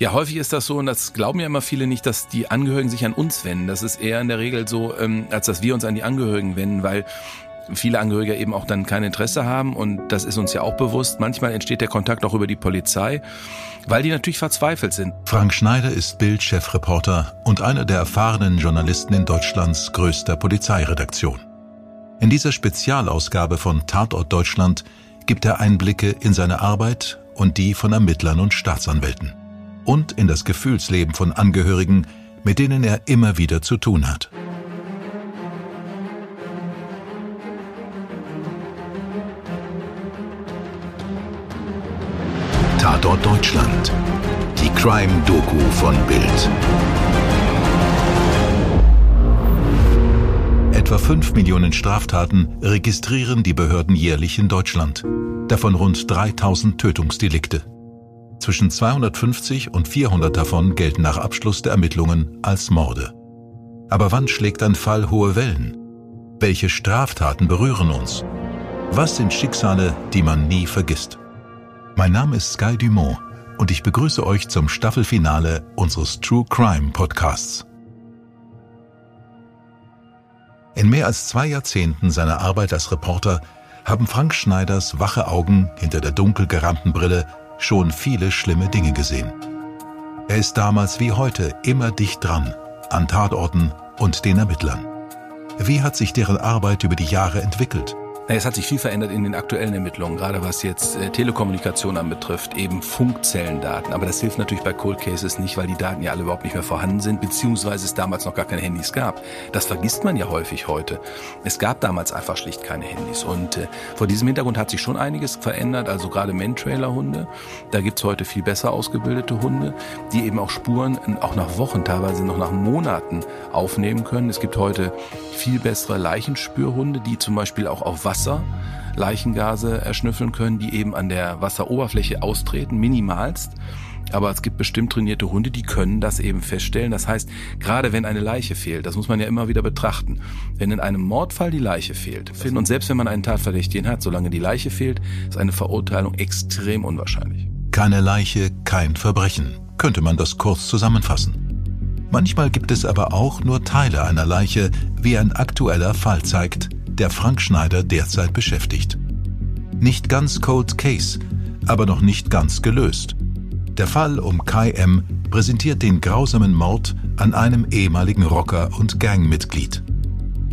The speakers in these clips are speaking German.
Ja, häufig ist das so, und das glauben ja immer viele nicht, dass die Angehörigen sich an uns wenden. Das ist eher in der Regel so, ähm, als dass wir uns an die Angehörigen wenden, weil viele Angehörige eben auch dann kein Interesse haben und das ist uns ja auch bewusst. Manchmal entsteht der Kontakt auch über die Polizei, weil die natürlich verzweifelt sind. Frank Schneider ist Bild-Chefreporter und einer der erfahrenen Journalisten in Deutschlands größter Polizeiredaktion. In dieser Spezialausgabe von Tatort Deutschland gibt er Einblicke in seine Arbeit und die von Ermittlern und Staatsanwälten und in das Gefühlsleben von Angehörigen, mit denen er immer wieder zu tun hat. Tatort Deutschland. Die Crime-Doku von Bild. Etwa 5 Millionen Straftaten registrieren die Behörden jährlich in Deutschland. Davon rund 3000 Tötungsdelikte. Zwischen 250 und 400 davon gelten nach Abschluss der Ermittlungen als Morde. Aber wann schlägt ein Fall hohe Wellen? Welche Straftaten berühren uns? Was sind Schicksale, die man nie vergisst? Mein Name ist Sky Dumont und ich begrüße euch zum Staffelfinale unseres True Crime Podcasts. In mehr als zwei Jahrzehnten seiner Arbeit als Reporter haben Frank Schneiders wache Augen hinter der dunkel gerahmten Brille schon viele schlimme Dinge gesehen. Er ist damals wie heute immer dicht dran, an Tatorten und den Ermittlern. Wie hat sich deren Arbeit über die Jahre entwickelt? Es hat sich viel verändert in den aktuellen Ermittlungen, gerade was jetzt äh, Telekommunikation anbetrifft, eben Funkzellendaten. Aber das hilft natürlich bei Cold Cases nicht, weil die Daten ja alle überhaupt nicht mehr vorhanden sind, beziehungsweise es damals noch gar keine Handys gab. Das vergisst man ja häufig heute. Es gab damals einfach schlicht keine Handys. Und äh, vor diesem Hintergrund hat sich schon einiges verändert, also gerade Man-Trailer-Hunde. Da gibt's heute viel besser ausgebildete Hunde, die eben auch Spuren auch nach Wochen, teilweise noch nach Monaten aufnehmen können. Es gibt heute viel bessere Leichenspürhunde, die zum Beispiel auch auf Wasser Wasser Leichengase erschnüffeln können, die eben an der Wasseroberfläche austreten, minimalst. Aber es gibt bestimmt trainierte Hunde, die können das eben feststellen. Das heißt, gerade wenn eine Leiche fehlt, das muss man ja immer wieder betrachten. Wenn in einem Mordfall die Leiche fehlt, und selbst wenn man einen Tatverdächtigen hat, solange die Leiche fehlt, ist eine Verurteilung extrem unwahrscheinlich. Keine Leiche, kein Verbrechen. Könnte man das kurz zusammenfassen. Manchmal gibt es aber auch nur Teile einer Leiche, wie ein aktueller Fall zeigt, der Frank Schneider derzeit beschäftigt. Nicht ganz Cold Case, aber noch nicht ganz gelöst. Der Fall um Kai M. präsentiert den grausamen Mord an einem ehemaligen Rocker und Gangmitglied.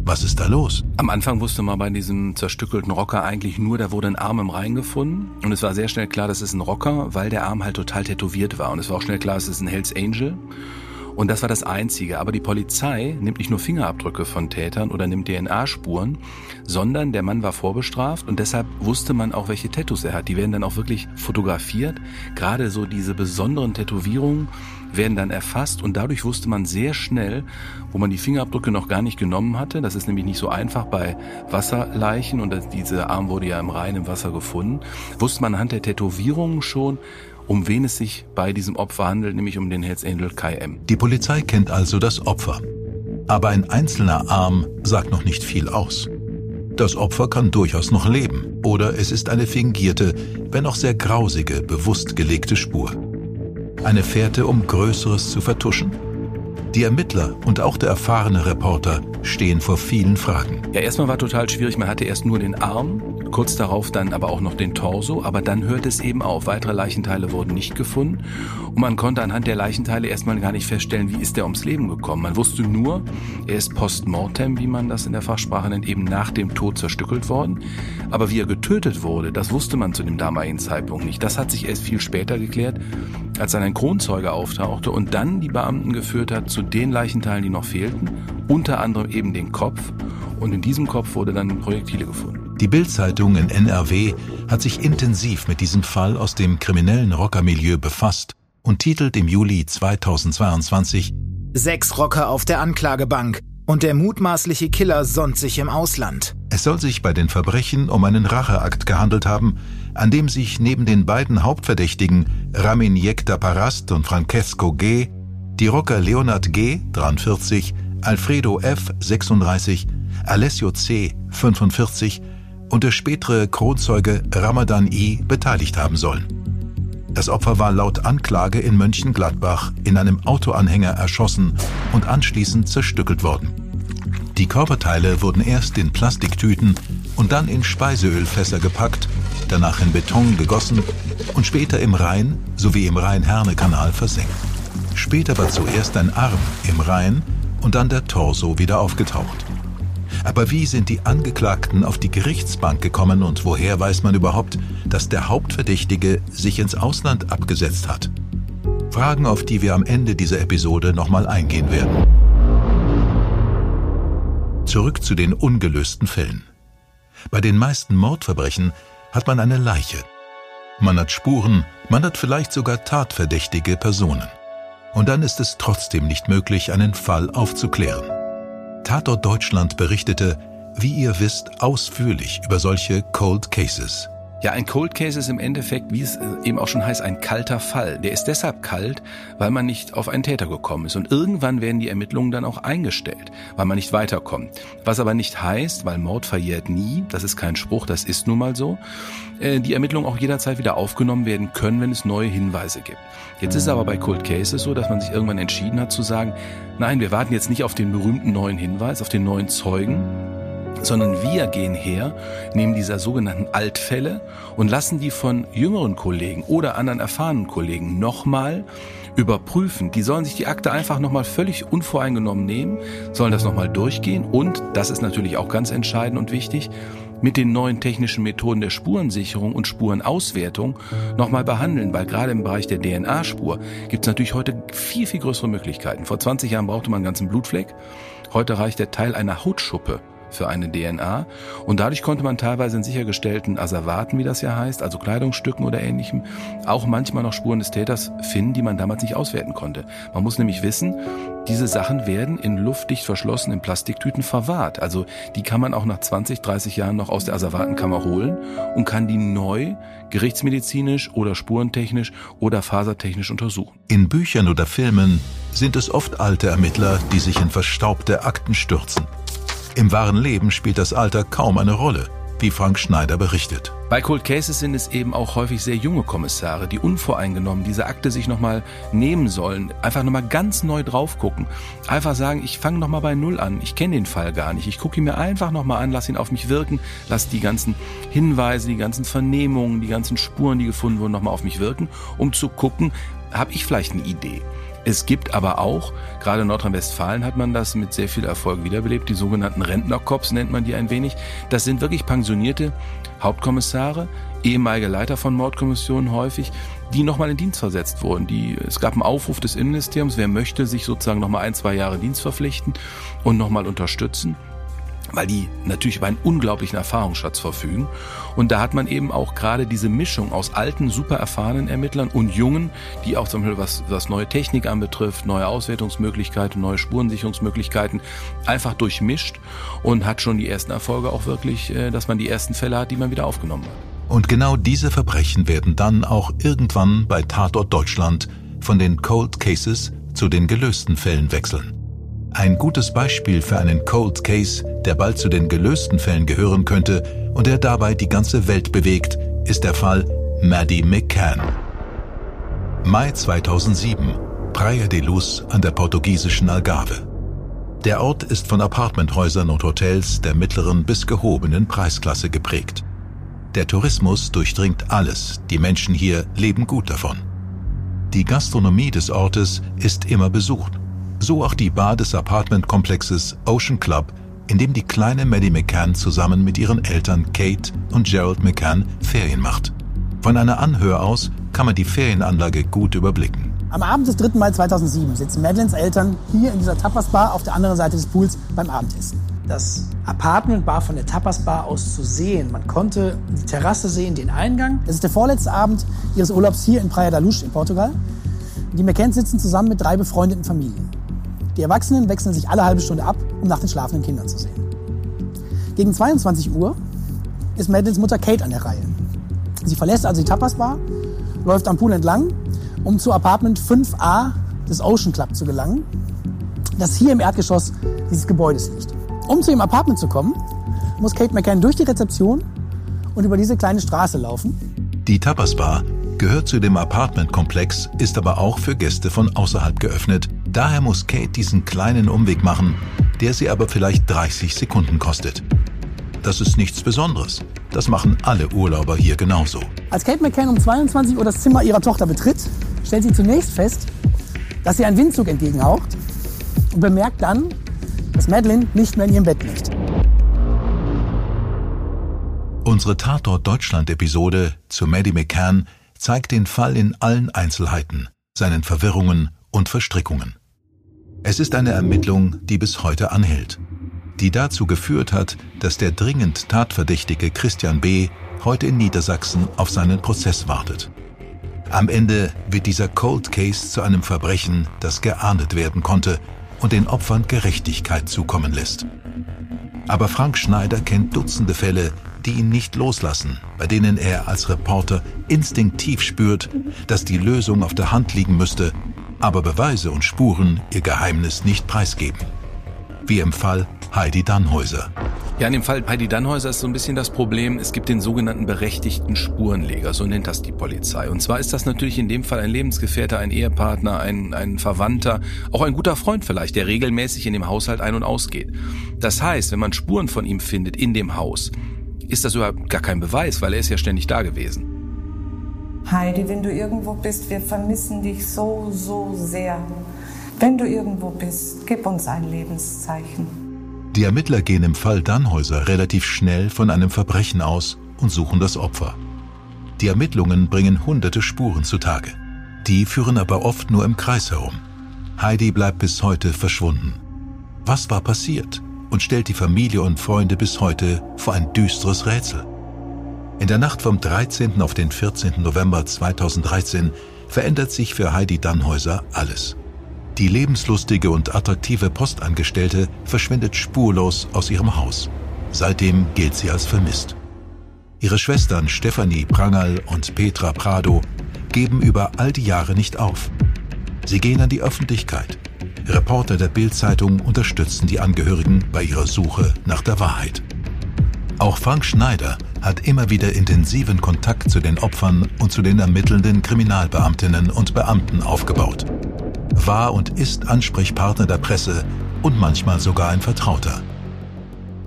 Was ist da los? Am Anfang wusste man bei diesem zerstückelten Rocker eigentlich nur, da wurde ein Arm im Rhein gefunden. Und es war sehr schnell klar, das ist ein Rocker, weil der Arm halt total tätowiert war. Und es war auch schnell klar, es ist ein Hells Angel. Und das war das Einzige. Aber die Polizei nimmt nicht nur Fingerabdrücke von Tätern oder nimmt DNA-Spuren, sondern der Mann war vorbestraft und deshalb wusste man auch, welche Tattoos er hat. Die werden dann auch wirklich fotografiert. Gerade so diese besonderen Tätowierungen werden dann erfasst und dadurch wusste man sehr schnell, wo man die Fingerabdrücke noch gar nicht genommen hatte. Das ist nämlich nicht so einfach bei Wasserleichen und dieser Arm wurde ja im reinen Wasser gefunden. Wusste man anhand der Tätowierungen schon, um wen es sich bei diesem Opfer handelt, nämlich um den Hells Angel Kai M. Die Polizei kennt also das Opfer. Aber ein einzelner Arm sagt noch nicht viel aus. Das Opfer kann durchaus noch leben oder es ist eine fingierte, wenn auch sehr grausige, bewusst gelegte Spur. Eine Fährte, um Größeres zu vertuschen? Die Ermittler und auch der erfahrene Reporter stehen vor vielen Fragen. Ja, erstmal war total schwierig. Man hatte erst nur den Arm, kurz darauf dann aber auch noch den Torso, aber dann hört es eben auf. Weitere Leichenteile wurden nicht gefunden und man konnte anhand der Leichenteile erstmal gar nicht feststellen, wie ist er ums Leben gekommen. Man wusste nur, er ist postmortem, wie man das in der Fachsprache nennt, eben nach dem Tod zerstückelt worden. Aber wie er getötet wurde, das wusste man zu dem damaligen Zeitpunkt nicht. Das hat sich erst viel später geklärt, als dann ein Kronzeuge auftauchte und dann die Beamten geführt hat zu den Leichenteilen, die noch fehlten, unter anderem eben den Kopf. Und in diesem Kopf wurde dann Projektile gefunden. Die Bildzeitung in NRW hat sich intensiv mit diesem Fall aus dem kriminellen Rockermilieu befasst und titelt im Juli 2022 Sechs Rocker auf der Anklagebank und der mutmaßliche Killer sonnt sich im Ausland. Es soll sich bei den Verbrechen um einen Racheakt gehandelt haben, an dem sich neben den beiden Hauptverdächtigen Ramin Yekta Parast und Francesco G die Rocker Leonard G., 43, Alfredo F., 36, Alessio C., 45 und der spätere Kronzeuge Ramadan I. beteiligt haben sollen. Das Opfer war laut Anklage in Mönchengladbach in einem Autoanhänger erschossen und anschließend zerstückelt worden. Die Körperteile wurden erst in Plastiktüten und dann in Speiseölfässer gepackt, danach in Beton gegossen und später im Rhein sowie im Rhein-Herne-Kanal versenkt. Später war zuerst ein Arm im Rhein und dann der Torso wieder aufgetaucht. Aber wie sind die Angeklagten auf die Gerichtsbank gekommen und woher weiß man überhaupt, dass der Hauptverdächtige sich ins Ausland abgesetzt hat? Fragen, auf die wir am Ende dieser Episode nochmal eingehen werden. Zurück zu den ungelösten Fällen. Bei den meisten Mordverbrechen hat man eine Leiche. Man hat Spuren, man hat vielleicht sogar tatverdächtige Personen. Und dann ist es trotzdem nicht möglich, einen Fall aufzuklären. Tatort Deutschland berichtete, wie ihr wisst, ausführlich über solche Cold Cases. Ja, ein Cold Case ist im Endeffekt, wie es äh, eben auch schon heißt, ein kalter Fall. Der ist deshalb kalt, weil man nicht auf einen Täter gekommen ist. Und irgendwann werden die Ermittlungen dann auch eingestellt, weil man nicht weiterkommt. Was aber nicht heißt, weil Mord verjährt nie, das ist kein Spruch, das ist nun mal so, äh, die Ermittlungen auch jederzeit wieder aufgenommen werden können, wenn es neue Hinweise gibt. Jetzt ist es aber bei Cold Cases so, dass man sich irgendwann entschieden hat zu sagen, nein, wir warten jetzt nicht auf den berühmten neuen Hinweis, auf den neuen Zeugen, sondern wir gehen her, nehmen dieser sogenannten Altfälle und lassen die von jüngeren Kollegen oder anderen erfahrenen Kollegen nochmal überprüfen. Die sollen sich die Akte einfach nochmal völlig unvoreingenommen nehmen, sollen das nochmal durchgehen und, das ist natürlich auch ganz entscheidend und wichtig, mit den neuen technischen Methoden der Spurensicherung und Spurenauswertung nochmal behandeln, weil gerade im Bereich der DNA-Spur gibt es natürlich heute viel, viel größere Möglichkeiten. Vor 20 Jahren brauchte man einen ganzen Blutfleck. Heute reicht der Teil einer Hautschuppe für eine DNA und dadurch konnte man teilweise in sichergestellten Asservaten, wie das ja heißt, also Kleidungsstücken oder ähnlichem, auch manchmal noch Spuren des Täters finden, die man damals nicht auswerten konnte. Man muss nämlich wissen, diese Sachen werden in luftdicht verschlossenen Plastiktüten verwahrt. Also die kann man auch nach 20, 30 Jahren noch aus der Asservatenkammer holen und kann die neu gerichtsmedizinisch oder spurentechnisch oder fasertechnisch untersuchen. In Büchern oder Filmen sind es oft alte Ermittler, die sich in verstaubte Akten stürzen. Im wahren Leben spielt das Alter kaum eine Rolle, wie Frank Schneider berichtet. Bei Cold Cases sind es eben auch häufig sehr junge Kommissare, die unvoreingenommen diese Akte sich nochmal nehmen sollen, einfach nochmal ganz neu drauf gucken. Einfach sagen, ich fange nochmal bei Null an, ich kenne den Fall gar nicht, ich gucke ihn mir einfach nochmal an, lass ihn auf mich wirken, lass die ganzen Hinweise, die ganzen Vernehmungen, die ganzen Spuren, die gefunden wurden, nochmal auf mich wirken, um zu gucken, habe ich vielleicht eine Idee. Es gibt aber auch, gerade in Nordrhein-Westfalen hat man das mit sehr viel Erfolg wiederbelebt, die sogenannten Rentnerkops nennt man die ein wenig. Das sind wirklich pensionierte Hauptkommissare, ehemalige Leiter von Mordkommissionen häufig, die nochmal in Dienst versetzt wurden. Die, es gab einen Aufruf des Innenministeriums, wer möchte sich sozusagen nochmal ein, zwei Jahre Dienst verpflichten und nochmal unterstützen weil die natürlich über einen unglaublichen Erfahrungsschatz verfügen. Und da hat man eben auch gerade diese Mischung aus alten, super erfahrenen Ermittlern und jungen, die auch zum Beispiel was, was neue Technik anbetrifft, neue Auswertungsmöglichkeiten, neue Spurensicherungsmöglichkeiten, einfach durchmischt und hat schon die ersten Erfolge auch wirklich, äh, dass man die ersten Fälle hat, die man wieder aufgenommen hat. Und genau diese Verbrechen werden dann auch irgendwann bei Tatort Deutschland von den Cold Cases zu den gelösten Fällen wechseln. Ein gutes Beispiel für einen Cold Case, der bald zu den gelösten Fällen gehören könnte und der dabei die ganze Welt bewegt, ist der Fall Maddie McCann. Mai 2007, Praia de Luz an der portugiesischen Algarve. Der Ort ist von Apartmenthäusern und Hotels der mittleren bis gehobenen Preisklasse geprägt. Der Tourismus durchdringt alles, die Menschen hier leben gut davon. Die Gastronomie des Ortes ist immer besucht so auch die Bar des Apartmentkomplexes Ocean Club, in dem die kleine Maddie McCann zusammen mit ihren Eltern Kate und Gerald McCann Ferien macht. Von einer Anhöhe aus kann man die Ferienanlage gut überblicken. Am Abend des 3. Mai 2007 sitzen Madeleines Eltern hier in dieser Tapas-Bar auf der anderen Seite des Pools beim Abendessen. Das Apartment war von der Tapas-Bar aus zu sehen. Man konnte die Terrasse sehen, den Eingang. Es ist der vorletzte Abend ihres Urlaubs hier in Praia da Luz in Portugal. Die McCanns sitzen zusammen mit drei befreundeten Familien. Die Erwachsenen wechseln sich alle halbe Stunde ab, um nach den schlafenden Kindern zu sehen. Gegen 22 Uhr ist Madeleines Mutter Kate an der Reihe. Sie verlässt also die Tapas-Bar, läuft am Pool entlang, um zu Apartment 5a des Ocean Club zu gelangen, das hier im Erdgeschoss dieses Gebäudes liegt. Um zu ihrem Apartment zu kommen, muss Kate McCann durch die Rezeption und über diese kleine Straße laufen. Die Tapas Bar gehört zu dem Apartmentkomplex, ist aber auch für Gäste von außerhalb geöffnet. Daher muss Kate diesen kleinen Umweg machen, der sie aber vielleicht 30 Sekunden kostet. Das ist nichts Besonderes. Das machen alle Urlauber hier genauso. Als Kate McCann um 22 Uhr das Zimmer ihrer Tochter betritt, stellt sie zunächst fest, dass sie einen Windzug entgegenhaucht und bemerkt dann, dass Madeline nicht mehr in ihrem Bett liegt. Unsere Tatort Deutschland-Episode zu Maddie McCann zeigt den Fall in allen Einzelheiten, seinen Verwirrungen und Verstrickungen. Es ist eine Ermittlung, die bis heute anhält, die dazu geführt hat, dass der dringend Tatverdächtige Christian B. heute in Niedersachsen auf seinen Prozess wartet. Am Ende wird dieser Cold Case zu einem Verbrechen, das geahndet werden konnte und den Opfern Gerechtigkeit zukommen lässt. Aber Frank Schneider kennt Dutzende Fälle, die ihn nicht loslassen, bei denen er als Reporter instinktiv spürt, dass die Lösung auf der Hand liegen müsste, aber Beweise und Spuren ihr Geheimnis nicht preisgeben. Wie im Fall Heidi Dannhäuser. Ja, in dem Fall Heidi Dannhäuser ist so ein bisschen das Problem, es gibt den sogenannten berechtigten Spurenleger, so nennt das die Polizei. Und zwar ist das natürlich in dem Fall ein Lebensgefährter, ein Ehepartner, ein, ein Verwandter, auch ein guter Freund vielleicht, der regelmäßig in dem Haushalt ein- und ausgeht. Das heißt, wenn man Spuren von ihm findet in dem Haus, ist das überhaupt gar kein Beweis, weil er ist ja ständig da gewesen. Heidi, wenn du irgendwo bist, wir vermissen dich so, so sehr. Wenn du irgendwo bist, gib uns ein Lebenszeichen. Die Ermittler gehen im Fall Dannhäuser relativ schnell von einem Verbrechen aus und suchen das Opfer. Die Ermittlungen bringen hunderte Spuren zutage. Die führen aber oft nur im Kreis herum. Heidi bleibt bis heute verschwunden. Was war passiert? und stellt die Familie und Freunde bis heute vor ein düsteres Rätsel. In der Nacht vom 13. auf den 14. November 2013 verändert sich für Heidi Dannhäuser alles. Die lebenslustige und attraktive Postangestellte verschwindet spurlos aus ihrem Haus. Seitdem gilt sie als vermisst. Ihre Schwestern Stefanie Prangerl und Petra Prado geben über all die Jahre nicht auf. Sie gehen an die Öffentlichkeit, Reporter der Bild-Zeitung unterstützen die Angehörigen bei ihrer Suche nach der Wahrheit. Auch Frank Schneider hat immer wieder intensiven Kontakt zu den Opfern und zu den ermittelnden Kriminalbeamtinnen und Beamten aufgebaut. War und ist Ansprechpartner der Presse und manchmal sogar ein Vertrauter.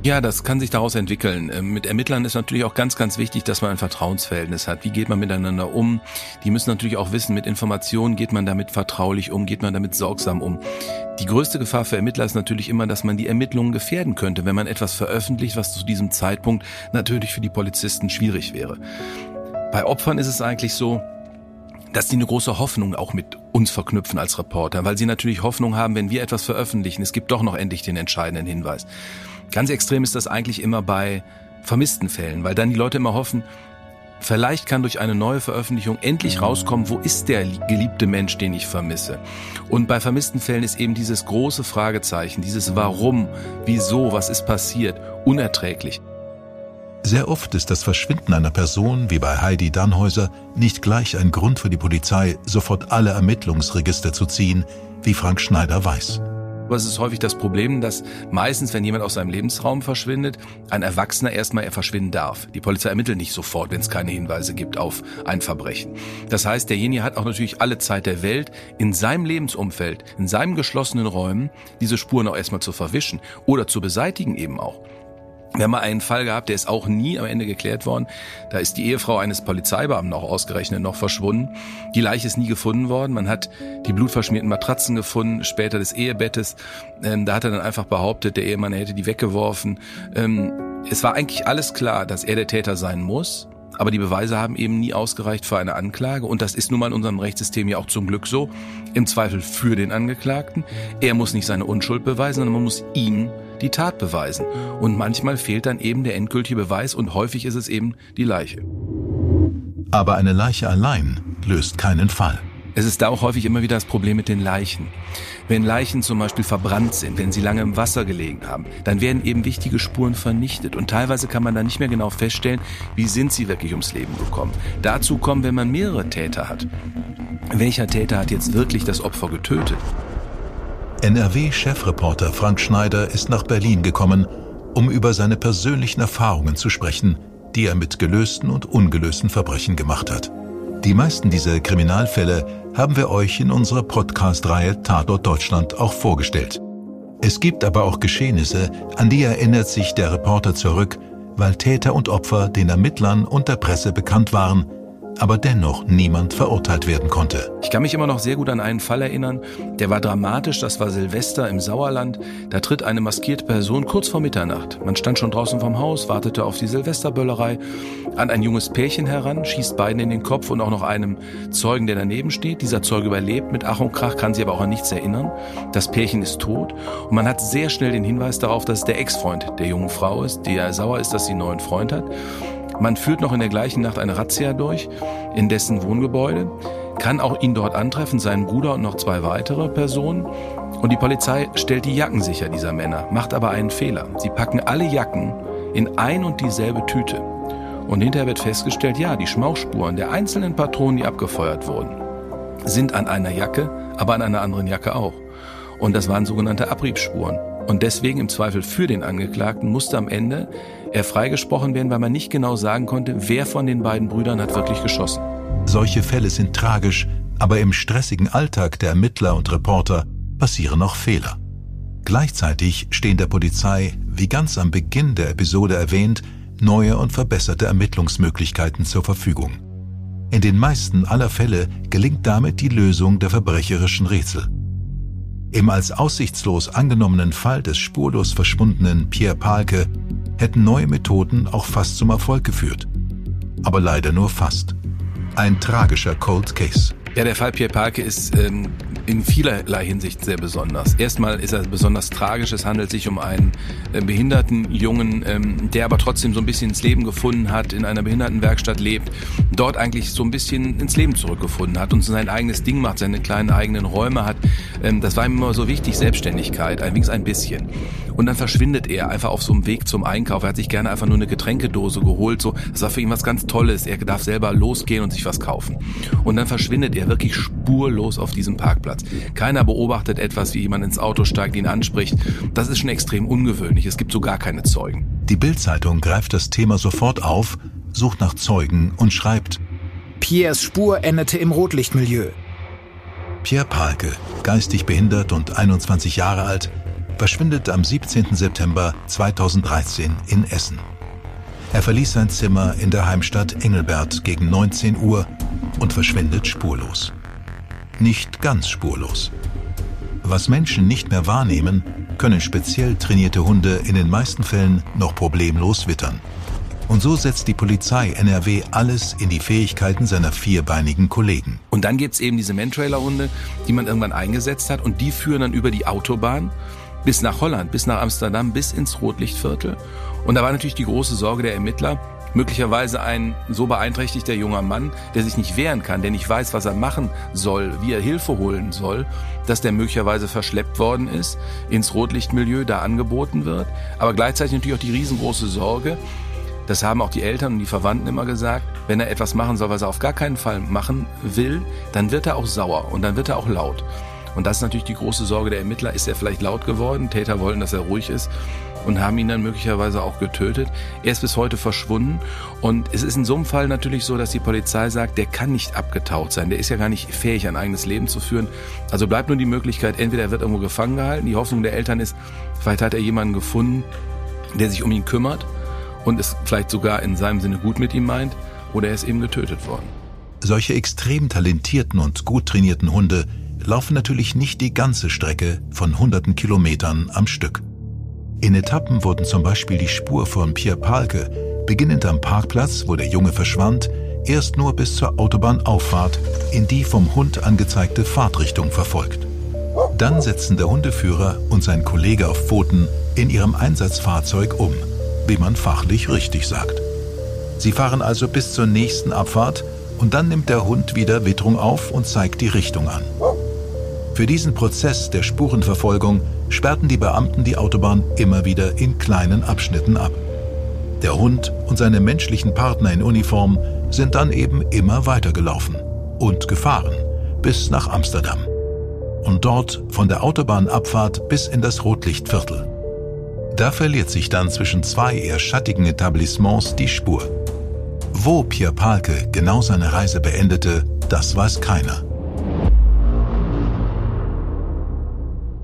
Ja, das kann sich daraus entwickeln. Ähm, mit Ermittlern ist natürlich auch ganz, ganz wichtig, dass man ein Vertrauensverhältnis hat. Wie geht man miteinander um? Die müssen natürlich auch wissen, mit Informationen geht man damit vertraulich um, geht man damit sorgsam um. Die größte Gefahr für Ermittler ist natürlich immer, dass man die Ermittlungen gefährden könnte, wenn man etwas veröffentlicht, was zu diesem Zeitpunkt natürlich für die Polizisten schwierig wäre. Bei Opfern ist es eigentlich so, dass die eine große Hoffnung auch mit uns verknüpfen als Reporter, weil sie natürlich Hoffnung haben, wenn wir etwas veröffentlichen, es gibt doch noch endlich den entscheidenden Hinweis. Ganz extrem ist das eigentlich immer bei vermissten Fällen, weil dann die Leute immer hoffen, Vielleicht kann durch eine neue Veröffentlichung endlich rauskommen, wo ist der geliebte Mensch, den ich vermisse. Und bei vermissten Fällen ist eben dieses große Fragezeichen, dieses Warum, wieso, was ist passiert, unerträglich. Sehr oft ist das Verschwinden einer Person, wie bei Heidi Dannhäuser, nicht gleich ein Grund für die Polizei, sofort alle Ermittlungsregister zu ziehen, wie Frank Schneider weiß. Aber es ist häufig das Problem, dass meistens, wenn jemand aus seinem Lebensraum verschwindet, ein Erwachsener erstmal er verschwinden darf. Die Polizei ermittelt nicht sofort, wenn es keine Hinweise gibt auf ein Verbrechen. Das heißt, derjenige hat auch natürlich alle Zeit der Welt, in seinem Lebensumfeld, in seinen geschlossenen Räumen, diese Spuren auch erstmal zu verwischen oder zu beseitigen eben auch. Wir haben mal einen Fall gehabt, der ist auch nie am Ende geklärt worden. Da ist die Ehefrau eines Polizeibeamten auch ausgerechnet noch verschwunden. Die Leiche ist nie gefunden worden. Man hat die blutverschmierten Matratzen gefunden, später des Ehebettes. Ähm, da hat er dann einfach behauptet, der Ehemann hätte die weggeworfen. Ähm, es war eigentlich alles klar, dass er der Täter sein muss. Aber die Beweise haben eben nie ausgereicht für eine Anklage. Und das ist nun mal in unserem Rechtssystem ja auch zum Glück so. Im Zweifel für den Angeklagten. Er muss nicht seine Unschuld beweisen, sondern man muss ihm die Tat beweisen. Und manchmal fehlt dann eben der endgültige Beweis und häufig ist es eben die Leiche. Aber eine Leiche allein löst keinen Fall. Es ist da auch häufig immer wieder das Problem mit den Leichen. Wenn Leichen zum Beispiel verbrannt sind, wenn sie lange im Wasser gelegen haben, dann werden eben wichtige Spuren vernichtet und teilweise kann man dann nicht mehr genau feststellen, wie sind sie wirklich ums Leben gekommen. Dazu kommen, wenn man mehrere Täter hat. Welcher Täter hat jetzt wirklich das Opfer getötet? NRW-Chefreporter Frank Schneider ist nach Berlin gekommen, um über seine persönlichen Erfahrungen zu sprechen, die er mit gelösten und ungelösten Verbrechen gemacht hat. Die meisten dieser Kriminalfälle haben wir euch in unserer Podcast-Reihe Tatort Deutschland auch vorgestellt. Es gibt aber auch Geschehnisse, an die erinnert sich der Reporter zurück, weil Täter und Opfer den Ermittlern und der Presse bekannt waren aber dennoch niemand verurteilt werden konnte. Ich kann mich immer noch sehr gut an einen Fall erinnern, der war dramatisch, das war Silvester im Sauerland. Da tritt eine maskierte Person kurz vor Mitternacht. Man stand schon draußen vom Haus, wartete auf die Silvesterböllerei, an ein junges Pärchen heran, schießt beiden in den Kopf und auch noch einem Zeugen, der daneben steht. Dieser Zeuge überlebt mit Ach und Krach, kann sich aber auch an nichts erinnern. Das Pärchen ist tot und man hat sehr schnell den Hinweis darauf, dass es der Ex-Freund der jungen Frau ist, der sauer ist, dass sie einen neuen Freund hat. Man führt noch in der gleichen Nacht eine Razzia durch in dessen Wohngebäude, kann auch ihn dort antreffen, seinen Bruder und noch zwei weitere Personen. Und die Polizei stellt die Jacken sicher dieser Männer, macht aber einen Fehler. Sie packen alle Jacken in ein und dieselbe Tüte. Und hinterher wird festgestellt, ja, die Schmauchspuren der einzelnen Patronen, die abgefeuert wurden, sind an einer Jacke, aber an einer anderen Jacke auch. Und das waren sogenannte Abriebsspuren. Und deswegen im Zweifel für den Angeklagten musste am Ende er freigesprochen werden, weil man nicht genau sagen konnte, wer von den beiden Brüdern hat wirklich geschossen. Solche Fälle sind tragisch, aber im stressigen Alltag der Ermittler und Reporter passieren auch Fehler. Gleichzeitig stehen der Polizei, wie ganz am Beginn der Episode erwähnt, neue und verbesserte Ermittlungsmöglichkeiten zur Verfügung. In den meisten aller Fälle gelingt damit die Lösung der verbrecherischen Rätsel. Im als aussichtslos angenommenen Fall des spurlos verschwundenen Pierre Palke hätten neue Methoden auch fast zum Erfolg geführt. Aber leider nur fast. Ein tragischer Cold Case. Ja, der Fall Pierre Palke ist ähm, in vielerlei Hinsicht sehr besonders. Erstmal ist er besonders tragisch. Es handelt sich um einen äh, behinderten Jungen, ähm, der aber trotzdem so ein bisschen ins Leben gefunden hat, in einer Behindertenwerkstatt lebt, dort eigentlich so ein bisschen ins Leben zurückgefunden hat und sein eigenes Ding macht, seine kleinen eigenen Räume hat. Ähm, das war ihm immer so wichtig, Selbstständigkeit, allerdings ein bisschen. Und dann verschwindet er einfach auf so einem Weg zum Einkauf. Er hat sich gerne einfach nur eine Getränkedose geholt. So, das war für ihn was ganz Tolles. Er darf selber losgehen und sich was kaufen. Und dann verschwindet er wirklich spurlos auf diesem Parkplatz. Keiner beobachtet etwas, wie jemand ins Auto steigt, ihn anspricht. Das ist schon extrem ungewöhnlich. Es gibt so gar keine Zeugen. Die Bildzeitung greift das Thema sofort auf, sucht nach Zeugen und schreibt: Piers Spur endete im Rotlichtmilieu. Pierre Palke, geistig behindert und 21 Jahre alt, verschwindet am 17. September 2013 in Essen. Er verließ sein Zimmer in der Heimstadt Engelbert gegen 19 Uhr und verschwindet spurlos. Nicht ganz spurlos. Was Menschen nicht mehr wahrnehmen, können speziell trainierte Hunde in den meisten Fällen noch problemlos wittern. Und so setzt die Polizei NRW alles in die Fähigkeiten seiner vierbeinigen Kollegen. Und dann gibt's eben diese Mantrailer-Hunde, die man irgendwann eingesetzt hat und die führen dann über die Autobahn bis nach Holland, bis nach Amsterdam, bis ins Rotlichtviertel. Und da war natürlich die große Sorge der Ermittler, möglicherweise ein so beeinträchtigter junger Mann, der sich nicht wehren kann, der nicht weiß, was er machen soll, wie er Hilfe holen soll, dass der möglicherweise verschleppt worden ist, ins Rotlichtmilieu da angeboten wird. Aber gleichzeitig natürlich auch die riesengroße Sorge, das haben auch die Eltern und die Verwandten immer gesagt, wenn er etwas machen soll, was er auf gar keinen Fall machen will, dann wird er auch sauer und dann wird er auch laut. Und das ist natürlich die große Sorge der Ermittler. Ist er vielleicht laut geworden? Täter wollen, dass er ruhig ist und haben ihn dann möglicherweise auch getötet. Er ist bis heute verschwunden und es ist in so einem Fall natürlich so, dass die Polizei sagt, der kann nicht abgetaucht sein, der ist ja gar nicht fähig, ein eigenes Leben zu führen. Also bleibt nur die Möglichkeit, entweder er wird irgendwo gefangen gehalten, die Hoffnung der Eltern ist, vielleicht hat er jemanden gefunden, der sich um ihn kümmert und es vielleicht sogar in seinem Sinne gut mit ihm meint, oder er ist eben getötet worden. Solche extrem talentierten und gut trainierten Hunde laufen natürlich nicht die ganze Strecke von hunderten Kilometern am Stück. In Etappen wurden zum Beispiel die Spur von Pierre Palke, beginnend am Parkplatz, wo der Junge verschwand, erst nur bis zur Autobahnauffahrt in die vom Hund angezeigte Fahrtrichtung verfolgt. Dann setzen der Hundeführer und sein Kollege auf Pfoten in ihrem Einsatzfahrzeug um, wie man fachlich richtig sagt. Sie fahren also bis zur nächsten Abfahrt und dann nimmt der Hund wieder Witterung auf und zeigt die Richtung an. Für diesen Prozess der Spurenverfolgung sperrten die Beamten die Autobahn immer wieder in kleinen Abschnitten ab. Der Hund und seine menschlichen Partner in Uniform sind dann eben immer weitergelaufen und gefahren bis nach Amsterdam. Und dort von der Autobahnabfahrt bis in das Rotlichtviertel. Da verliert sich dann zwischen zwei eher schattigen Etablissements die Spur. Wo Pierre Palke genau seine Reise beendete, das weiß keiner.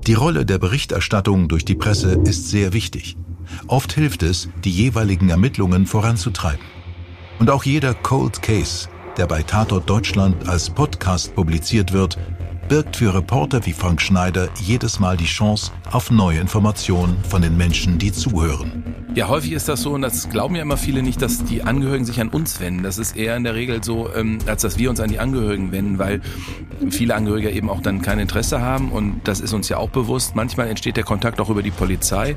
Die Rolle der Berichterstattung durch die Presse ist sehr wichtig. Oft hilft es, die jeweiligen Ermittlungen voranzutreiben. Und auch jeder Cold Case, der bei Tatort Deutschland als Podcast publiziert wird, birgt für Reporter wie Frank Schneider jedes Mal die Chance auf neue Informationen von den Menschen, die zuhören. Ja, häufig ist das so, und das glauben ja immer viele nicht, dass die Angehörigen sich an uns wenden. Das ist eher in der Regel so, ähm, als dass wir uns an die Angehörigen wenden, weil viele Angehörige eben auch dann kein Interesse haben und das ist uns ja auch bewusst. Manchmal entsteht der Kontakt auch über die Polizei,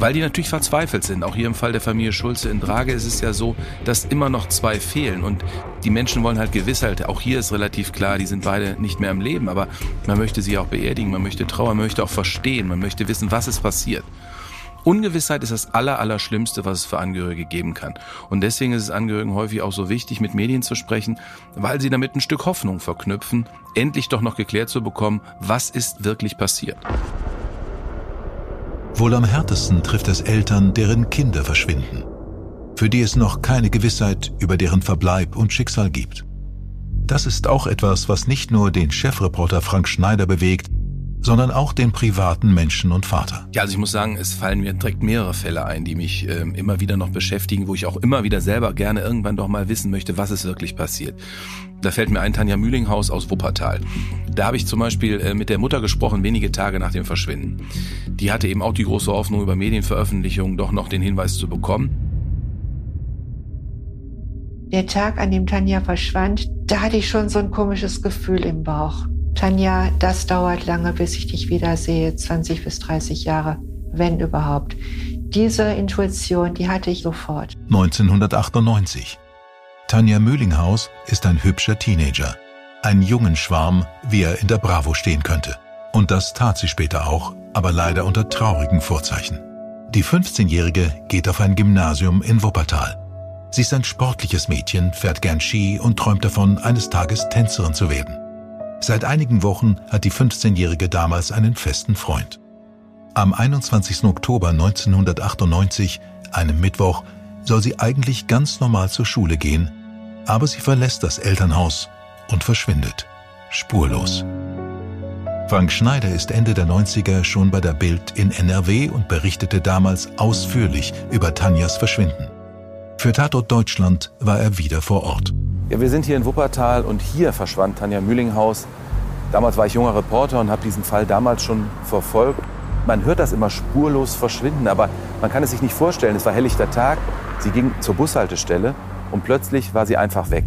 weil die natürlich verzweifelt sind. Auch hier im Fall der Familie Schulze in Drage ist es ja so, dass immer noch zwei fehlen und die Menschen wollen halt Gewissheit. Auch hier ist relativ klar, die sind beide nicht mehr im Leben, aber man möchte sie auch beerdigen, man möchte trauern, man möchte auch verstehen, man möchte wissen, was ist passiert. Ungewissheit ist das aller, aller Schlimmste, was es für Angehörige geben kann. Und deswegen ist es Angehörigen häufig auch so wichtig, mit Medien zu sprechen, weil sie damit ein Stück Hoffnung verknüpfen, endlich doch noch geklärt zu bekommen, was ist wirklich passiert. Wohl am härtesten trifft es Eltern, deren Kinder verschwinden, für die es noch keine Gewissheit über deren Verbleib und Schicksal gibt. Das ist auch etwas, was nicht nur den Chefreporter Frank Schneider bewegt, sondern auch den privaten Menschen und Vater. Ja, also ich muss sagen, es fallen mir direkt mehrere Fälle ein, die mich äh, immer wieder noch beschäftigen, wo ich auch immer wieder selber gerne irgendwann doch mal wissen möchte, was ist wirklich passiert. Da fällt mir ein Tanja Mühlinghaus aus Wuppertal. Da habe ich zum Beispiel äh, mit der Mutter gesprochen, wenige Tage nach dem Verschwinden. Die hatte eben auch die große Hoffnung, über Medienveröffentlichungen doch noch den Hinweis zu bekommen. Der Tag, an dem Tanja verschwand, da hatte ich schon so ein komisches Gefühl im Bauch. Tanja, das dauert lange, bis ich dich wiedersehe, 20 bis 30 Jahre, wenn überhaupt. Diese Intuition, die hatte ich sofort. 1998. Tanja Mühlinghaus ist ein hübscher Teenager. Ein jungen Schwarm, wie er in der Bravo stehen könnte. Und das tat sie später auch, aber leider unter traurigen Vorzeichen. Die 15-Jährige geht auf ein Gymnasium in Wuppertal. Sie ist ein sportliches Mädchen, fährt gern Ski und träumt davon, eines Tages Tänzerin zu werden. Seit einigen Wochen hat die 15-Jährige damals einen festen Freund. Am 21. Oktober 1998, einem Mittwoch, soll sie eigentlich ganz normal zur Schule gehen, aber sie verlässt das Elternhaus und verschwindet, spurlos. Frank Schneider ist Ende der 90er schon bei der Bild in NRW und berichtete damals ausführlich über Tanjas Verschwinden. Für Tatort Deutschland war er wieder vor Ort. Ja, wir sind hier in Wuppertal und hier verschwand Tanja Mühlinghaus. Damals war ich junger Reporter und habe diesen Fall damals schon verfolgt. Man hört das immer spurlos verschwinden, aber man kann es sich nicht vorstellen. Es war helllichter Tag, sie ging zur Bushaltestelle und plötzlich war sie einfach weg.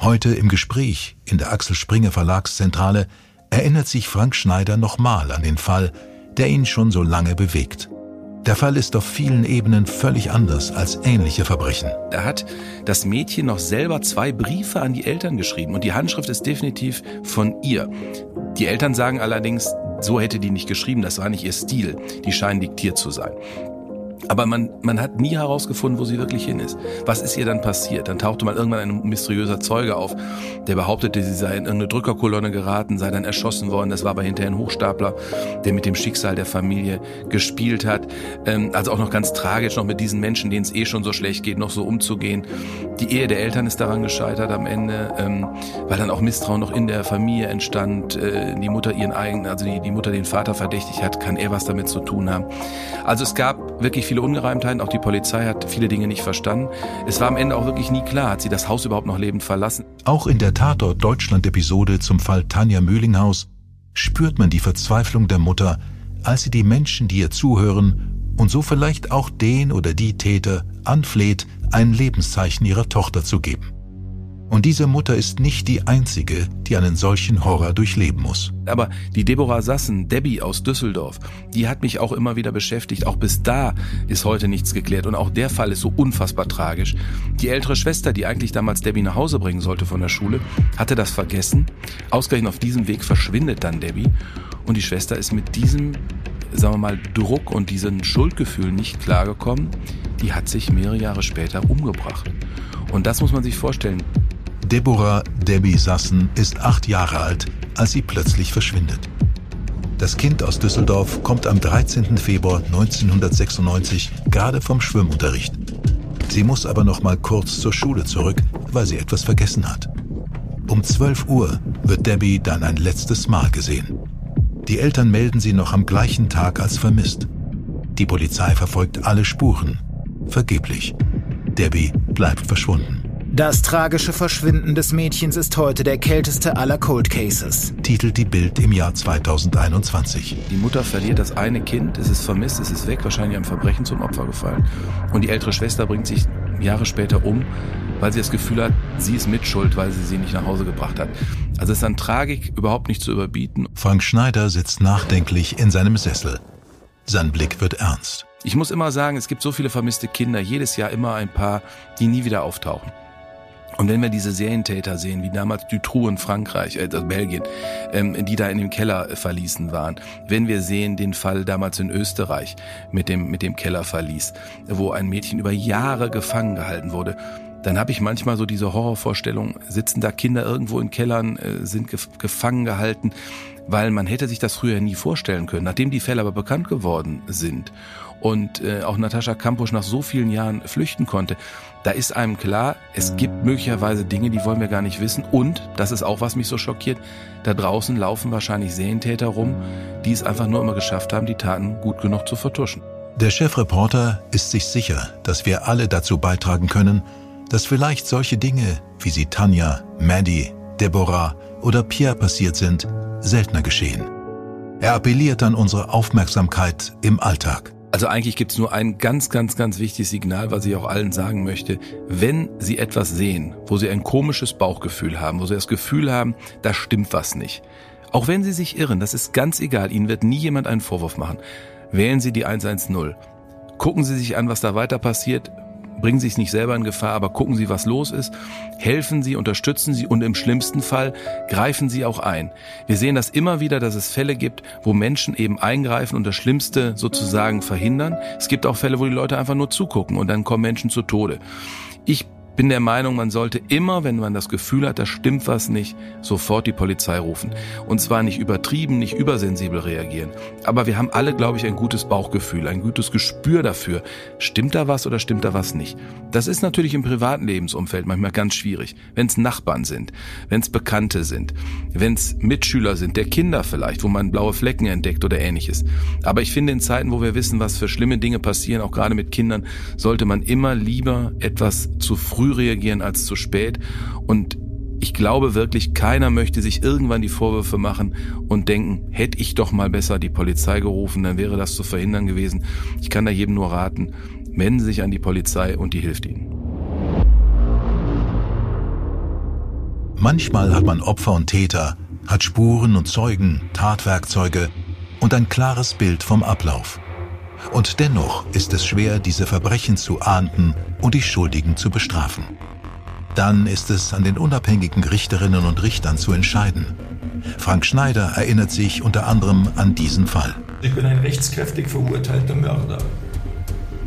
Heute im Gespräch in der Axel Springer Verlagszentrale erinnert sich Frank Schneider nochmal an den Fall, der ihn schon so lange bewegt. Der Fall ist auf vielen Ebenen völlig anders als ähnliche Verbrechen. Da hat das Mädchen noch selber zwei Briefe an die Eltern geschrieben und die Handschrift ist definitiv von ihr. Die Eltern sagen allerdings, so hätte die nicht geschrieben, das war nicht ihr Stil, die scheinen diktiert zu sein. Aber man, man hat nie herausgefunden, wo sie wirklich hin ist. Was ist ihr dann passiert? Dann tauchte mal irgendwann ein mysteriöser Zeuge auf, der behauptete, sie sei in irgendeine Drückerkolonne geraten, sei dann erschossen worden. Das war aber hinterher ein Hochstapler, der mit dem Schicksal der Familie gespielt hat. Ähm, also auch noch ganz tragisch, noch mit diesen Menschen, denen es eh schon so schlecht geht, noch so umzugehen. Die Ehe der Eltern ist daran gescheitert am Ende, ähm, weil dann auch Misstrauen noch in der Familie entstand. Äh, die Mutter ihren eigenen, also die, die Mutter den Vater verdächtigt hat, kann er was damit zu tun haben. Also es gab wirklich viele Ungereimtheiten. Auch die Polizei hat viele Dinge nicht verstanden. Es war am Ende auch wirklich nie klar, hat sie das Haus überhaupt noch lebend verlassen. Auch in der Tatort Deutschland-Episode zum Fall Tanja Mühlinghaus spürt man die Verzweiflung der Mutter, als sie die Menschen, die ihr zuhören und so vielleicht auch den oder die Täter anfleht, ein Lebenszeichen ihrer Tochter zu geben. Und diese Mutter ist nicht die einzige, die einen solchen Horror durchleben muss. Aber die Deborah Sassen, Debbie aus Düsseldorf, die hat mich auch immer wieder beschäftigt. Auch bis da ist heute nichts geklärt. Und auch der Fall ist so unfassbar tragisch. Die ältere Schwester, die eigentlich damals Debbie nach Hause bringen sollte von der Schule, hatte das vergessen. Ausgerechnet auf diesem Weg verschwindet dann Debbie. Und die Schwester ist mit diesem, sagen wir mal, Druck und diesem Schuldgefühl nicht klargekommen. Die hat sich mehrere Jahre später umgebracht. Und das muss man sich vorstellen. Deborah Debbie Sassen ist acht Jahre alt, als sie plötzlich verschwindet. Das Kind aus Düsseldorf kommt am 13. Februar 1996 gerade vom Schwimmunterricht. Sie muss aber noch mal kurz zur Schule zurück, weil sie etwas vergessen hat. Um 12 Uhr wird Debbie dann ein letztes Mal gesehen. Die Eltern melden sie noch am gleichen Tag als vermisst. Die Polizei verfolgt alle Spuren. Vergeblich. Debbie bleibt verschwunden. Das tragische Verschwinden des Mädchens ist heute der kälteste aller Cold Cases. Titelt die Bild im Jahr 2021. Die Mutter verliert das eine Kind, es ist vermisst, es ist weg, wahrscheinlich einem Verbrechen zum Opfer gefallen. Und die ältere Schwester bringt sich Jahre später um, weil sie das Gefühl hat, sie ist mitschuld, weil sie sie nicht nach Hause gebracht hat. Also es ist an Tragik überhaupt nicht zu überbieten. Frank Schneider sitzt nachdenklich in seinem Sessel. Sein Blick wird ernst. Ich muss immer sagen, es gibt so viele vermisste Kinder, jedes Jahr immer ein paar, die nie wieder auftauchen. Und wenn wir diese Serientäter sehen, wie damals Dutroux in Frankreich, äh, Belgien, ähm, die da in dem Keller äh, verließen waren, wenn wir sehen den Fall damals in Österreich mit dem, mit dem Kellerverlies, wo ein Mädchen über Jahre gefangen gehalten wurde, dann habe ich manchmal so diese Horrorvorstellung, sitzen da Kinder irgendwo in Kellern, äh, sind gef gefangen gehalten, weil man hätte sich das früher nie vorstellen können. Nachdem die Fälle aber bekannt geworden sind und äh, auch Natascha Kampusch nach so vielen Jahren flüchten konnte, da ist einem klar, es gibt möglicherweise Dinge, die wollen wir gar nicht wissen. Und, das ist auch, was mich so schockiert, da draußen laufen wahrscheinlich Serientäter rum, die es einfach nur immer geschafft haben, die Taten gut genug zu vertuschen. Der Chefreporter ist sich sicher, dass wir alle dazu beitragen können, dass vielleicht solche Dinge, wie sie Tanja, Maddie, Deborah oder Pierre passiert sind, seltener geschehen. Er appelliert an unsere Aufmerksamkeit im Alltag. Also eigentlich gibt es nur ein ganz, ganz, ganz wichtiges Signal, was ich auch allen sagen möchte. Wenn Sie etwas sehen, wo Sie ein komisches Bauchgefühl haben, wo Sie das Gefühl haben, da stimmt was nicht. Auch wenn Sie sich irren, das ist ganz egal, Ihnen wird nie jemand einen Vorwurf machen. Wählen Sie die 110. Gucken Sie sich an, was da weiter passiert bringen Sie sich nicht selber in Gefahr, aber gucken Sie, was los ist. Helfen Sie, unterstützen Sie und im schlimmsten Fall greifen Sie auch ein. Wir sehen das immer wieder, dass es Fälle gibt, wo Menschen eben eingreifen und das Schlimmste sozusagen verhindern. Es gibt auch Fälle, wo die Leute einfach nur zugucken und dann kommen Menschen zu Tode. Ich bin der Meinung, man sollte immer, wenn man das Gefühl hat, da stimmt was nicht, sofort die Polizei rufen. Und zwar nicht übertrieben, nicht übersensibel reagieren. Aber wir haben alle, glaube ich, ein gutes Bauchgefühl, ein gutes Gespür dafür. Stimmt da was oder stimmt da was nicht? Das ist natürlich im privaten Lebensumfeld manchmal ganz schwierig. Wenn es Nachbarn sind, wenn es Bekannte sind, wenn es Mitschüler sind, der Kinder vielleicht, wo man blaue Flecken entdeckt oder ähnliches. Aber ich finde, in Zeiten, wo wir wissen, was für schlimme Dinge passieren, auch gerade mit Kindern, sollte man immer lieber etwas zu früh früh reagieren als zu spät. Und ich glaube wirklich, keiner möchte sich irgendwann die Vorwürfe machen und denken, hätte ich doch mal besser die Polizei gerufen, dann wäre das zu verhindern gewesen. Ich kann da jedem nur raten, wenden Sie sich an die Polizei und die hilft Ihnen. Manchmal hat man Opfer und Täter, hat Spuren und Zeugen, Tatwerkzeuge und ein klares Bild vom Ablauf. Und dennoch ist es schwer, diese Verbrechen zu ahnden und die Schuldigen zu bestrafen. Dann ist es an den unabhängigen Richterinnen und Richtern zu entscheiden. Frank Schneider erinnert sich unter anderem an diesen Fall. Ich bin ein rechtskräftig verurteilter Mörder.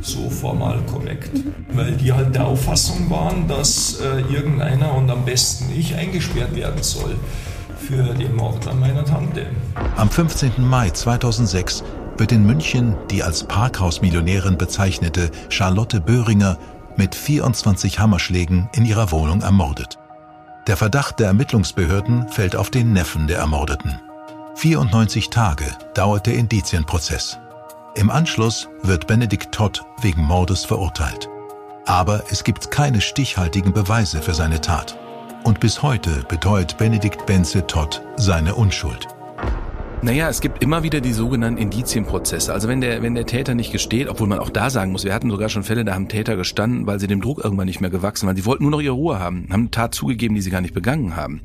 So formal korrekt. Weil die halt der Auffassung waren, dass äh, irgendeiner und am besten ich eingesperrt werden soll für den Mord an meiner Tante. Am 15. Mai 2006 wird in München die als Parkhausmillionärin bezeichnete Charlotte Böhringer mit 24 Hammerschlägen in ihrer Wohnung ermordet. Der Verdacht der Ermittlungsbehörden fällt auf den Neffen der Ermordeten. 94 Tage dauert der Indizienprozess. Im Anschluss wird Benedikt Todd wegen Mordes verurteilt. Aber es gibt keine stichhaltigen Beweise für seine Tat. Und bis heute beteuert Benedikt Benze Todd seine Unschuld. Naja, es gibt immer wieder die sogenannten Indizienprozesse. Also wenn der, wenn der Täter nicht gesteht, obwohl man auch da sagen muss, wir hatten sogar schon Fälle, da haben Täter gestanden, weil sie dem Druck irgendwann nicht mehr gewachsen waren. Sie wollten nur noch ihre Ruhe haben, haben eine Tat zugegeben, die sie gar nicht begangen haben.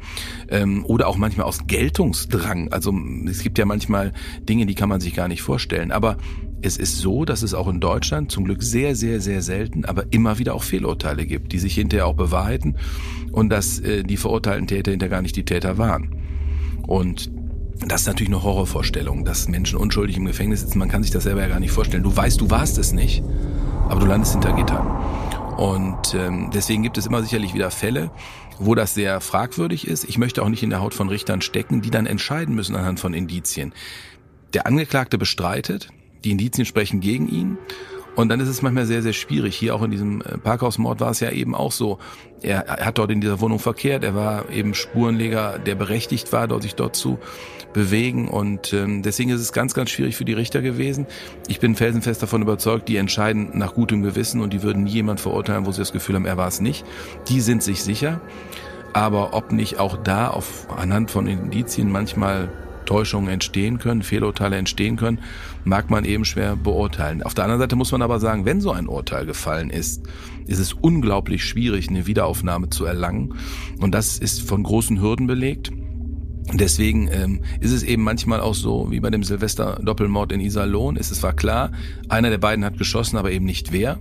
Ähm, oder auch manchmal aus Geltungsdrang. Also es gibt ja manchmal Dinge, die kann man sich gar nicht vorstellen. Aber es ist so, dass es auch in Deutschland zum Glück sehr, sehr, sehr selten, aber immer wieder auch Fehlurteile gibt, die sich hinterher auch bewahrheiten und dass äh, die verurteilten Täter hinterher gar nicht die Täter waren. Und das ist natürlich eine Horrorvorstellung, dass Menschen unschuldig im Gefängnis sitzen. Man kann sich das selber ja gar nicht vorstellen. Du weißt, du warst es nicht, aber du landest hinter Gittern. Und ähm, deswegen gibt es immer sicherlich wieder Fälle, wo das sehr fragwürdig ist. Ich möchte auch nicht in der Haut von Richtern stecken, die dann entscheiden müssen anhand von Indizien. Der Angeklagte bestreitet, die Indizien sprechen gegen ihn Und dann ist es manchmal sehr, sehr schwierig. Hier auch in diesem äh, Parkhausmord war es ja eben auch so. Er, er hat dort in dieser Wohnung verkehrt. Er war eben Spurenleger, der berechtigt war, dort sich dort zu bewegen. Und ähm, deswegen ist es ganz, ganz schwierig für die Richter gewesen. Ich bin felsenfest davon überzeugt, die entscheiden nach gutem Gewissen und die würden nie jemand verurteilen, wo sie das Gefühl haben, er war es nicht. Die sind sich sicher. Aber ob nicht auch da auf anhand von Indizien manchmal Täuschungen entstehen können, Fehlurteile entstehen können, mag man eben schwer beurteilen. Auf der anderen Seite muss man aber sagen, wenn so ein Urteil gefallen ist, ist es unglaublich schwierig, eine Wiederaufnahme zu erlangen. Und das ist von großen Hürden belegt. Deswegen ähm, ist es eben manchmal auch so, wie bei dem Silvester-Doppelmord in Iserlohn, ist es zwar klar, einer der beiden hat geschossen, aber eben nicht wer.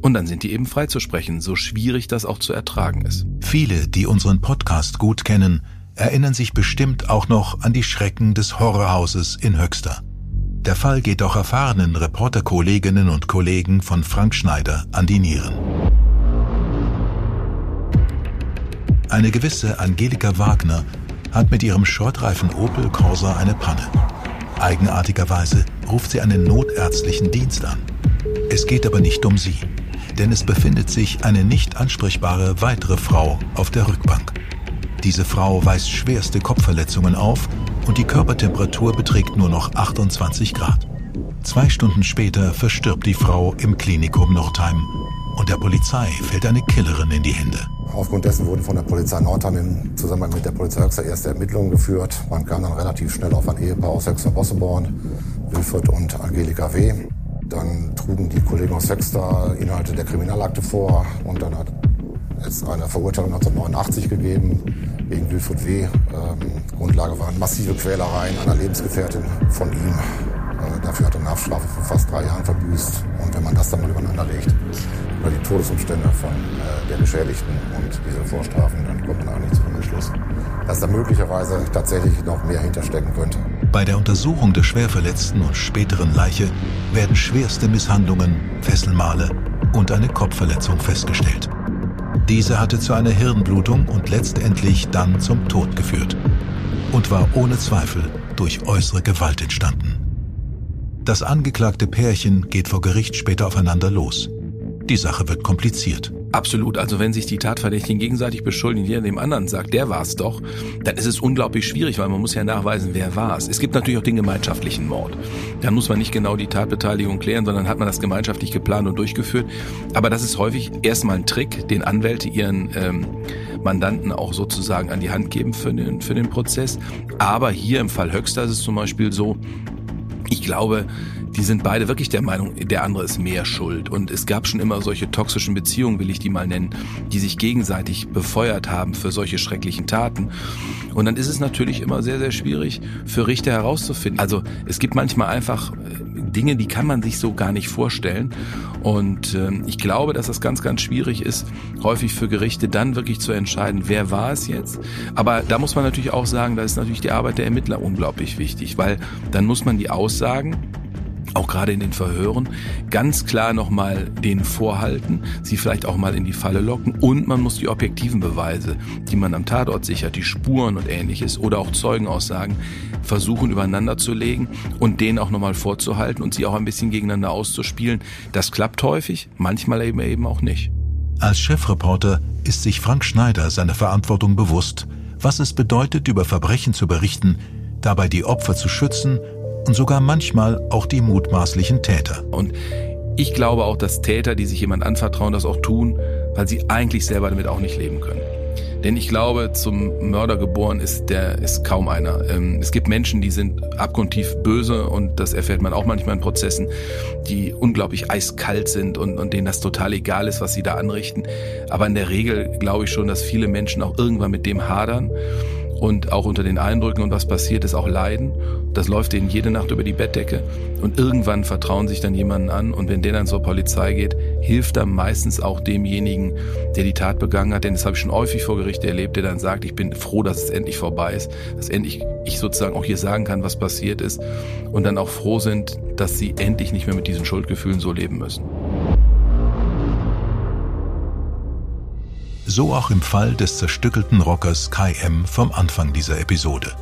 Und dann sind die eben freizusprechen, so schwierig das auch zu ertragen ist. Viele, die unseren Podcast gut kennen, erinnern sich bestimmt auch noch an die Schrecken des Horrorhauses in Höxter. Der Fall geht auch erfahrenen Reporterkolleginnen und Kollegen von Frank Schneider an die Nieren. Eine gewisse Angelika Wagner hat mit ihrem Schrottreifen Opel Corsa eine Panne. Eigenartigerweise ruft sie einen notärztlichen Dienst an. Es geht aber nicht um sie denn es befindet sich eine nicht ansprechbare weitere Frau auf der Rückbank. Diese Frau weist schwerste Kopfverletzungen auf und die Körpertemperatur beträgt nur noch 28 Grad. Zwei Stunden später verstirbt die Frau im Klinikum Nordheim und der Polizei fällt eine Killerin in die Hände. Aufgrund dessen wurden von der Polizei Nordheim im Zusammenhang mit der Polizei Höxter erste Ermittlungen geführt. Man kam dann relativ schnell auf ein Ehepaar aus Höxter-Bosseborn, Wilfried und Angelika W. Dann trugen die Kollegen aus Höxter Inhalte der Kriminalakte vor und dann hat es eine Verurteilung 1989 gegeben wegen Wilfried W. Ähm, Grundlage waren massive Quälereien einer Lebensgefährtin von ihm. Äh, dafür hat er eine Haftstrafe von fast drei Jahren verbüßt. Und wenn man das dann mal übereinander legt, über die Todesumstände von äh, der Geschädigten und diese Vorstrafen, dann kommt man eigentlich zu dem Entschluss, dass da möglicherweise tatsächlich noch mehr hinterstecken könnte. Bei der Untersuchung der Schwerverletzten und späteren Leiche werden schwerste Misshandlungen, Fesselmale und eine Kopfverletzung festgestellt. Diese hatte zu einer Hirnblutung und letztendlich dann zum Tod geführt und war ohne Zweifel durch äußere Gewalt entstanden. Das angeklagte Pärchen geht vor Gericht später aufeinander los. Die Sache wird kompliziert. Absolut. Also wenn sich die Tatverdächtigen gegenseitig beschuldigen, jeder dem anderen sagt, der war's doch, dann ist es unglaublich schwierig, weil man muss ja nachweisen, wer war's. Es gibt natürlich auch den gemeinschaftlichen Mord. Dann muss man nicht genau die Tatbeteiligung klären, sondern hat man das gemeinschaftlich geplant und durchgeführt. Aber das ist häufig erstmal ein Trick, den Anwälte ihren ähm, Mandanten auch sozusagen an die Hand geben für den, für den Prozess. Aber hier im Fall Höxter ist es zum Beispiel so, ich glaube, die sind beide wirklich der Meinung, der andere ist mehr schuld. Und es gab schon immer solche toxischen Beziehungen, will ich die mal nennen, die sich gegenseitig befeuert haben für solche schrecklichen Taten. Und dann ist es natürlich immer sehr, sehr schwierig für Richter herauszufinden. Also es gibt manchmal einfach äh, Dinge, die kann man sich so gar nicht vorstellen. Und äh, ich glaube, dass das ganz, ganz schwierig ist, häufig für Gerichte dann wirklich zu entscheiden, wer war es jetzt. Aber da muss man natürlich auch sagen, da ist natürlich die Arbeit der Ermittler unglaublich wichtig, weil dann muss man die Aussagen auch gerade in den Verhören, ganz klar nochmal denen vorhalten, sie vielleicht auch mal in die Falle locken und man muss die objektiven Beweise, die man am Tatort sichert, die Spuren und ähnliches oder auch Zeugenaussagen versuchen übereinander zu legen und denen auch nochmal vorzuhalten und sie auch ein bisschen gegeneinander auszuspielen. Das klappt häufig, manchmal eben eben auch nicht. Als Chefreporter ist sich Frank Schneider seiner Verantwortung bewusst, was es bedeutet, über Verbrechen zu berichten, dabei die Opfer zu schützen und sogar manchmal auch die mutmaßlichen Täter. Und ich glaube auch, dass Täter, die sich jemand anvertrauen, das auch tun, weil sie eigentlich selber damit auch nicht leben können. Denn ich glaube, zum Mörder geboren ist der ist kaum einer. Ähm, es gibt Menschen, die sind abgrundtief böse und das erfährt man auch manchmal in Prozessen, die unglaublich eiskalt sind und, und denen das total egal ist, was sie da anrichten. Aber in der Regel glaube ich schon, dass viele Menschen auch irgendwann mit dem hadern und auch unter den Eindrücken und was passiert ist auch leiden. Das läuft denen jede Nacht über die Bettdecke. Und irgendwann vertrauen sich dann jemanden an. Und wenn der dann zur Polizei geht, hilft er meistens auch demjenigen, der die Tat begangen hat, denn das habe ich schon häufig vor Gericht erlebt, der dann sagt, ich bin froh, dass es endlich vorbei ist, dass endlich ich sozusagen auch hier sagen kann, was passiert ist. Und dann auch froh sind, dass sie endlich nicht mehr mit diesen Schuldgefühlen so leben müssen. So auch im Fall des zerstückelten Rockers Kai M. vom Anfang dieser Episode.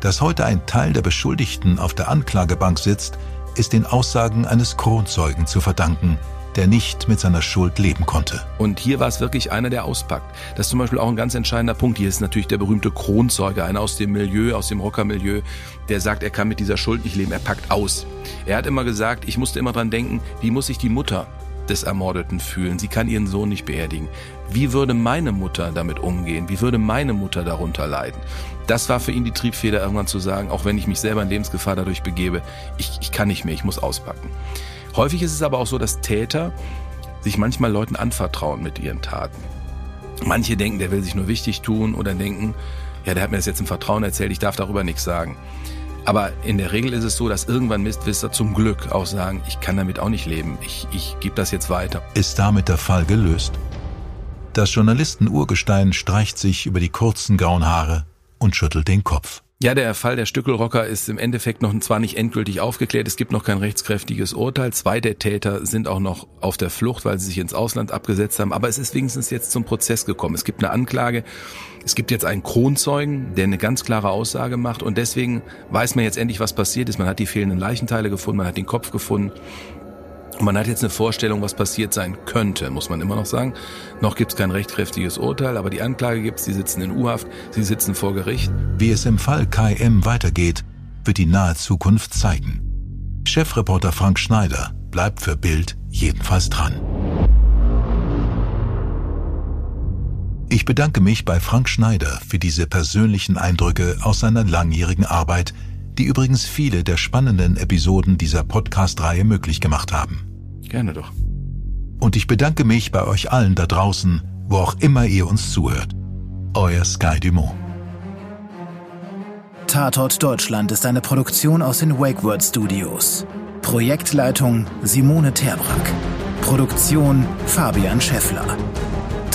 Dass heute ein Teil der Beschuldigten auf der Anklagebank sitzt, ist den Aussagen eines Kronzeugen zu verdanken, der nicht mit seiner Schuld leben konnte. Und hier war es wirklich einer, der auspackt. Das ist zum Beispiel auch ein ganz entscheidender Punkt. Hier ist natürlich der berühmte Kronzeuge, einer aus dem Milieu, aus dem Rockermilieu, der sagt, er kann mit dieser Schuld nicht leben, er packt aus. Er hat immer gesagt, ich musste immer dran denken, wie muss sich die Mutter des Ermordeten fühlen. Sie kann ihren Sohn nicht beerdigen. Wie würde meine Mutter damit umgehen? Wie würde meine Mutter darunter leiden? Das war für ihn die Triebfeder, irgendwann zu sagen, auch wenn ich mich selber in Lebensgefahr dadurch begebe, ich, ich kann nicht mehr, ich muss auspacken. Häufig ist es aber auch so, dass Täter sich manchmal Leuten anvertrauen mit ihren Taten. Manche denken, der will sich nur wichtig tun oder denken, ja, der hat mir das jetzt im Vertrauen erzählt, ich darf darüber nichts sagen. Aber in der Regel ist es so, dass irgendwann Mistwisser zum Glück auch sagen, ich kann damit auch nicht leben, ich, ich gebe das jetzt weiter. Ist damit der Fall gelöst? Das Journalisten-Urgestein streicht sich über die kurzen grauen Haare und schüttelt den Kopf. Ja, der Fall der Stückelrocker ist im Endeffekt noch zwar nicht endgültig aufgeklärt, es gibt noch kein rechtskräftiges Urteil. Zwei der Täter sind auch noch auf der Flucht, weil sie sich ins Ausland abgesetzt haben, aber es ist wenigstens jetzt zum Prozess gekommen. Es gibt eine Anklage, es gibt jetzt einen Kronzeugen, der eine ganz klare Aussage macht und deswegen weiß man jetzt endlich, was passiert ist. Man hat die fehlenden Leichenteile gefunden, man hat den Kopf gefunden und man hat jetzt eine Vorstellung, was passiert sein könnte, muss man immer noch sagen. Noch gibt es kein rechtskräftiges Urteil, aber die Anklage gibt es, sie sitzen in U-Haft, sie sitzen vor Gericht. Wie es im Fall KM weitergeht, wird die nahe Zukunft zeigen. Chefreporter Frank Schneider bleibt für Bild jedenfalls dran. Ich bedanke mich bei Frank Schneider für diese persönlichen Eindrücke aus seiner langjährigen Arbeit, die übrigens viele der spannenden Episoden dieser Podcast-Reihe möglich gemacht haben. Gerne doch. Und ich bedanke mich bei euch allen da draußen, wo auch immer ihr uns zuhört. Euer Sky Dumont. Tatort Deutschland ist eine Produktion aus den WakeWord Studios. Projektleitung Simone Terbrack. Produktion Fabian Scheffler.